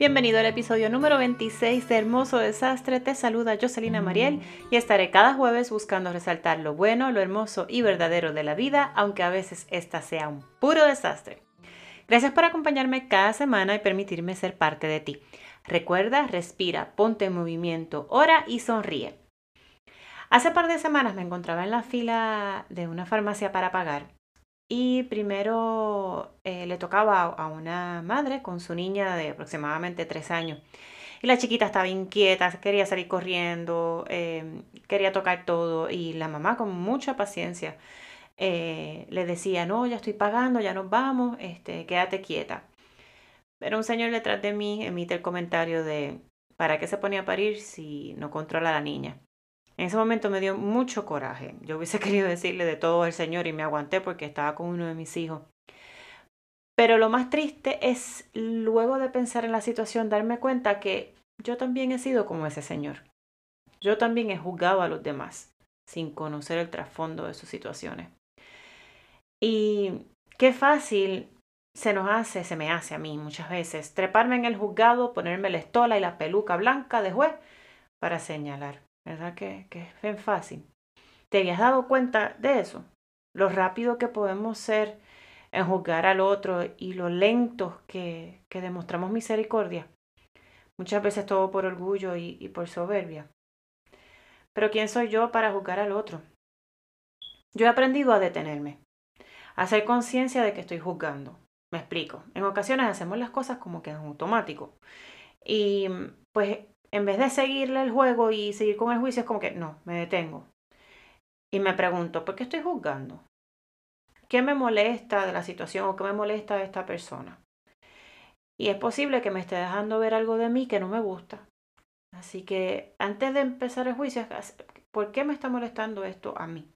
Bienvenido al episodio número 26 de Hermoso Desastre. Te saluda Jocelina Mariel y estaré cada jueves buscando resaltar lo bueno, lo hermoso y verdadero de la vida, aunque a veces esta sea un puro desastre. Gracias por acompañarme cada semana y permitirme ser parte de ti. Recuerda, respira, ponte en movimiento, ora y sonríe. Hace par de semanas me encontraba en la fila de una farmacia para pagar y primero eh, le tocaba a una madre con su niña de aproximadamente tres años. Y la chiquita estaba inquieta, quería salir corriendo, em, quería tocar todo. Y la mamá con mucha paciencia eh, le decía, no, ya estoy pagando, ya nos vamos, este, quédate quieta. Pero un señor detrás de mí emite el comentario de, ¿para qué se ponía a parir si no controla a la niña? En ese momento me dio mucho coraje. Yo hubiese querido decirle de todo al Señor y me aguanté porque estaba con uno de mis hijos. Pero lo más triste es luego de pensar en la situación darme cuenta que yo también he sido como ese Señor. Yo también he juzgado a los demás sin conocer el trasfondo de sus situaciones. Y qué fácil se nos hace, se me hace a mí muchas veces, treparme en el juzgado, ponerme la estola y la peluca blanca de juez para señalar. ¿Verdad que, que es bien fácil? ¿Te habías dado cuenta de eso? Lo rápido que podemos ser en juzgar al otro y lo lentos que, que demostramos misericordia. Muchas veces todo por orgullo y, y por soberbia. Pero ¿quién soy yo para juzgar al otro? Yo he aprendido a detenerme, a hacer conciencia de que estoy juzgando. Me explico. En ocasiones hacemos las cosas como que en automático. Y pues en vez de seguirle el juego y seguir con el juicio, es como que no, me detengo. Y me pregunto, ¿por qué estoy juzgando? ¿Qué me molesta de la situación o qué me molesta de esta persona? Y es posible que me esté dejando ver algo de mí que no me gusta. Así que antes de empezar el juicio, ¿por qué me está molestando esto a mí?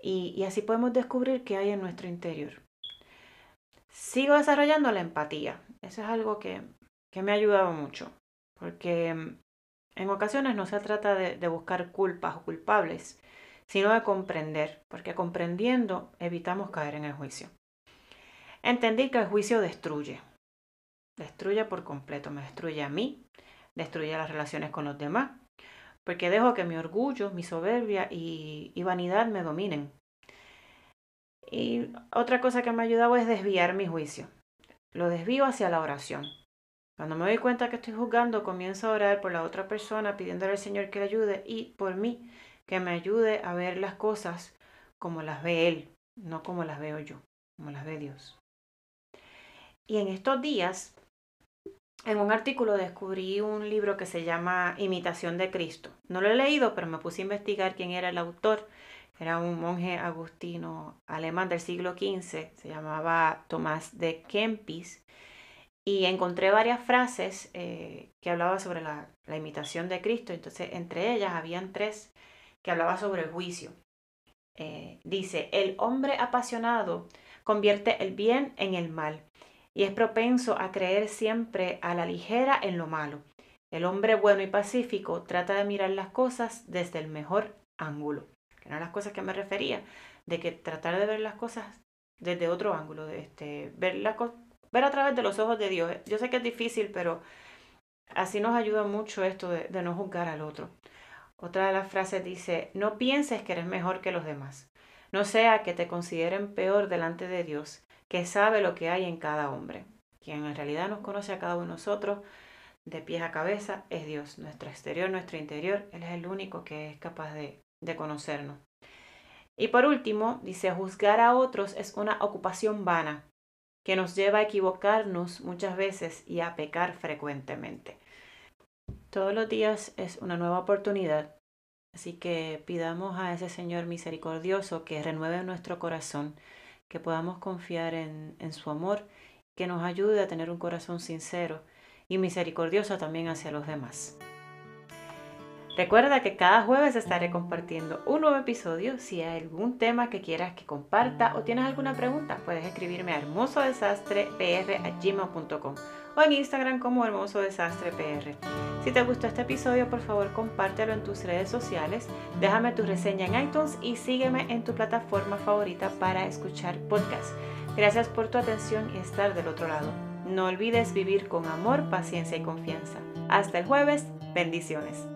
Y, así podemos descubrir qué hay en nuestro interior. Sigo desarrollando la empatía. Eso es algo que, que me ha ayudado mucho porque mm, en ocasiones no se trata de, buscar culpas o culpables, sino de comprender, porque comprendiendo evitamos caer en el juicio. Entendí que el juicio destruye, destruye por completo, me destruye a mí, destruye las relaciones con los demás, porque dejo que mi orgullo, mi soberbia y, y vanidad me dominen. Y otra cosa que me ha ayudado es desviar mi juicio. Lo desvío hacia la oración. Cuando me doy cuenta que estoy juzgando, comienzo a orar por la otra persona, pidiéndole al Señor que le ayude y por mí, que me ayude a ver las cosas como las ve Él, no como las veo yo, como las ve Dios. Y en estos días, en un artículo descubrí un libro que se llama Imitación de Cristo. No lo he leído, pero me puse a investigar quién era el autor. Era un monje agustino alemán del siglo XV, se llamaba Tomás de Kempis y encontré varias frases eh, que hablaban sobre la, imitación de Cristo. Entonces, entre ellas habían tres que hablaban sobre el juicio. Eh, dice, el hombre apasionado convierte el bien en el mal y es propenso a creer siempre a la ligera en lo malo. El hombre bueno y pacífico trata de mirar las cosas desde el mejor ángulo. Que eran las cosas que me refería, de que tratar de ver las cosas desde otro ángulo, de este, ver cosas ver a través de los ojos de Dios. Yo sé que es difícil, pero así nos ayuda mucho esto de, no juzgar al otro. Otra de las frases dice, no pienses que eres mejor que los demás. No sea que te consideren peor delante de Dios, que sabe lo que hay en cada hombre. Quien en realidad nos conoce a cada uno de nosotros, de pies a cabeza, es Dios. Nuestro exterior, nuestro interior, Él es el único que es capaz de, de conocernos. Y por último, dice, juzgar a otros es una ocupación vana que nos lleva a equivocarnos muchas veces y a pecar frecuentemente. Todos los días es una nueva oportunidad, así que pidamos a ese Señor misericordioso que renueve nuestro corazón, que podamos confiar en, en su amor, que nos ayude a tener un corazón sincero y misericordioso también hacia los demás. Recuerda que cada jueves estaré compartiendo un nuevo episodio. Si hay algún tema que quieras que comparta o tienes alguna pregunta, puedes escribirme a hermosodesastrepr.gmail.com o en Instagram como hermosodesastrepr. Si te gustó este episodio, por favor compártelo en tus redes sociales, déjame tu reseña en iTunes y sígueme en tu plataforma favorita para escuchar podcasts. Gracias por tu atención y estar del otro lado. No olvides vivir con amor, paciencia y confianza. Hasta el jueves, bendiciones.